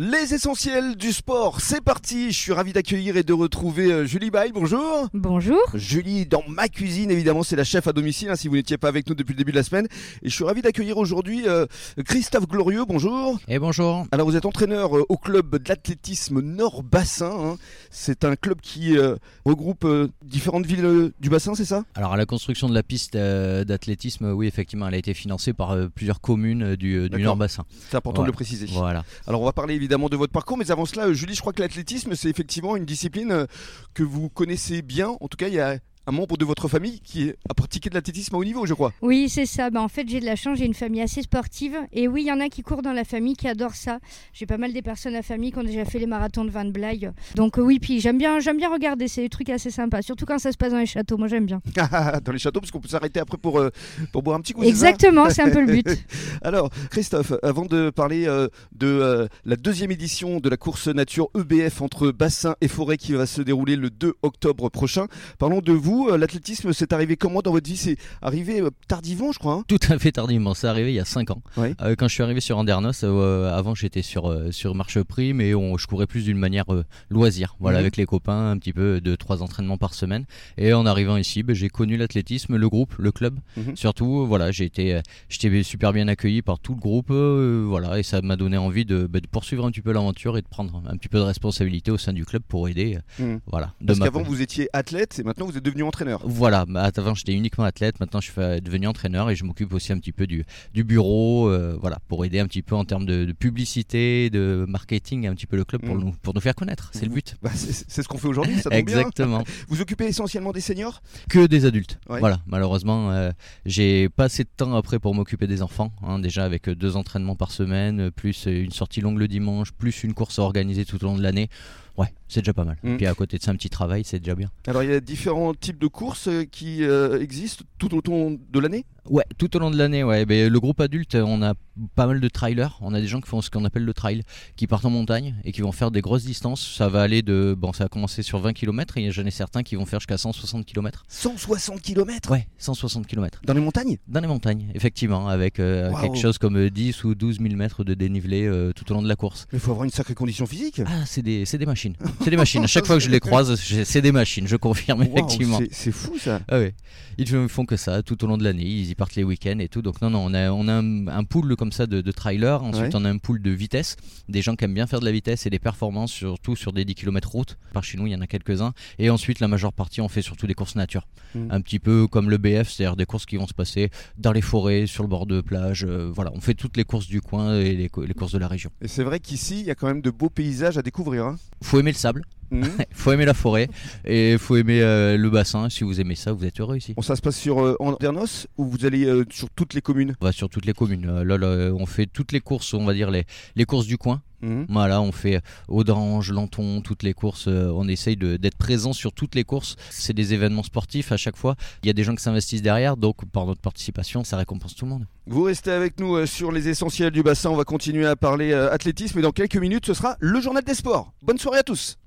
Les essentiels du sport, c'est parti. Je suis ravi d'accueillir et de retrouver euh, Julie Bail. Bonjour. Bonjour. Julie, dans ma cuisine, évidemment, c'est la chef à domicile, hein, si vous n'étiez pas avec nous depuis le début de la semaine. Et je suis ravi d'accueillir aujourd'hui euh, Christophe Glorieux. Bonjour. Et bonjour. Alors, vous êtes entraîneur euh, au club d'athlétisme Nord-Bassin. hein. C'est un club qui euh, regroupe euh, différentes villes euh, du bassin, c'est ça? Alors, la construction de la piste euh, d'athlétisme, oui, effectivement, elle a été financée par euh, plusieurs communes euh, du, euh, du. Nord-Bassin. C'est important de le préciser. Voilà. Alors on va parler évidemment de votre parcours, mais avant cela, euh, Julie, je crois que l'athlétisme, c'est effectivement une discipline euh, que vous connaissez bien. En tout cas, il y a un membre de votre famille qui a pratiqué de l'athlétisme à haut niveau, je crois. Oui, c'est ça. Bah, en fait, j'ai de la chance, j'ai une famille assez sportive. Et oui, il y en a qui courent dans la famille, qui adorent ça. J'ai pas mal des personnes à famille qui ont déjà fait les marathons de Van Blaye. Donc euh, oui, puis j'aime bien, j'aime bien regarder, c'est des trucs assez sympas. Surtout quand ça se passe dans les châteaux, moi j'aime bien. Dans les châteaux, parce qu'on peut s'arrêter après pour, euh, pour boire un petit coup. Exactement, c'est un peu le but. Alors, Christophe, avant de parler euh, de la deuxième édition de la course nature EBF entre bassin et forêt qui va se dérouler le 2 octobre prochain, parlons de vous. Euh, L'athlétisme, c'est arrivé comment dans votre vie? C'est arrivé euh, tardivement, je crois. hein? Tout à fait tardivement, c'est arrivé il y a 5 ans. Euh, quand je suis arrivé sur Andernos, euh, avant j'étais sur, euh, sur marche prime et on, je courais plus d'une manière loisir, voilà, Mhm. avec les copains, un petit peu de trois entraînements par semaine. Et en arrivant ici, ben, j'ai connu l'athlétisme, le groupe, le club. Mhm. Surtout, voilà, j'ai été, j'étais super bien accueilli par tout le groupe, voilà, et ça m'a donné envie de, ben, de poursuivre un petit peu l'aventure et de prendre un petit peu de responsabilité au sein du club pour aider, Mhm. voilà. de Parce qu'avant, vous étiez athlète et maintenant, vous êtes devenu entraîneur. Voilà, bah, avant j'étais uniquement athlète, maintenant je suis devenu entraîneur et je m'occupe aussi un petit peu du, du bureau, euh, voilà, pour aider un petit peu en termes de, de publicité, de marketing, un petit peu le club pour, Mm. nous, pour nous faire connaître, c'est le but. Bah, c'est ce qu'on fait aujourd'hui, ça tombe bien. Exactement. Vous occupez essentiellement des seniors? Que des adultes. Ouais. Voilà, malheureusement, euh, j'ai pas assez de temps après pour m'occuper des enfants. hein, déjà avec euh, deux entraînements par semaine, plus une sortie longue le dimanche, plus une course à organiser tout au long de l'année. Ouais, c'est déjà pas mal. Mm. Puis à côté de ça, un petit travail, c'est déjà bien. Alors, il y a différents types de courses euh, qui euh, existent tout au long de l'année? Ouais, tout au long de l'année, ouais. Ben, le groupe adulte, on a pas mal de trailers. On a des gens qui font ce qu'on appelle le trail, qui partent en montagne et qui vont faire des grosses distances. Ça va aller de. Bon, ça va commencer sur 20 km et j'en ai certains qui vont faire jusqu'à 160 km. 160 km Ouais, 160 km. dans les montagnes? Dans les montagnes, effectivement, avec euh, quelque chose comme euh, 10 ou 12 000 mètres de dénivelé euh, tout au long de la course. Il faut avoir une sacrée condition physique. Ah, c'est des, des machines. C'est des machines. À chaque fois que je les croise, c'est des machines, je confirme, effectivement. c'est- fou ça. Ah ouais. Ils font- font que ça tout au long de l'année. Ils y partent les week-ends et tout. Donc non, non, on a, on a un, un pool comme ça de, de trailers. Ensuite, Ouais. on a un pool de vitesse. Des gens qui aiment bien faire de la vitesse et des performances, surtout sur des 10 km route. Par chez nous, il y en a quelques-uns. Et ensuite, la majeure partie, on fait surtout des courses nature. Mm. Un petit peu comme le BF, c'est-à-dire des courses qui vont se passer dans les forêts, sur le bord de plage. euh, voilà, on fait toutes les courses du coin et les, les courses de la région. Et c'est vrai qu'ici, il y a quand même de beaux paysages à découvrir. hein. Faut aimer le sable, Mhm. faut aimer la forêt et faut aimer euh, le bassin. Si vous aimez ça, vous êtes heureux ici. Bon, ça se passe sur euh, Andernos ou vous allez euh, sur toutes les communes? On va sur toutes les communes. Euh, Là, là, on fait toutes les courses, on va dire les, les courses du coin. Mhm. Voilà, on fait Audrange, Lanton, toutes les courses. euh, on essaye d'être présent sur toutes les courses. C'est des événements sportifs à chaque fois. Il y a des gens qui s'investissent derrière, donc par notre participation, ça récompense tout le monde. Vous restez avec nous euh, sur les essentiels du bassin. On va continuer à parler euh, athlétisme et dans quelques minutes, ce sera le journal des sports. Bonne soirée à tous.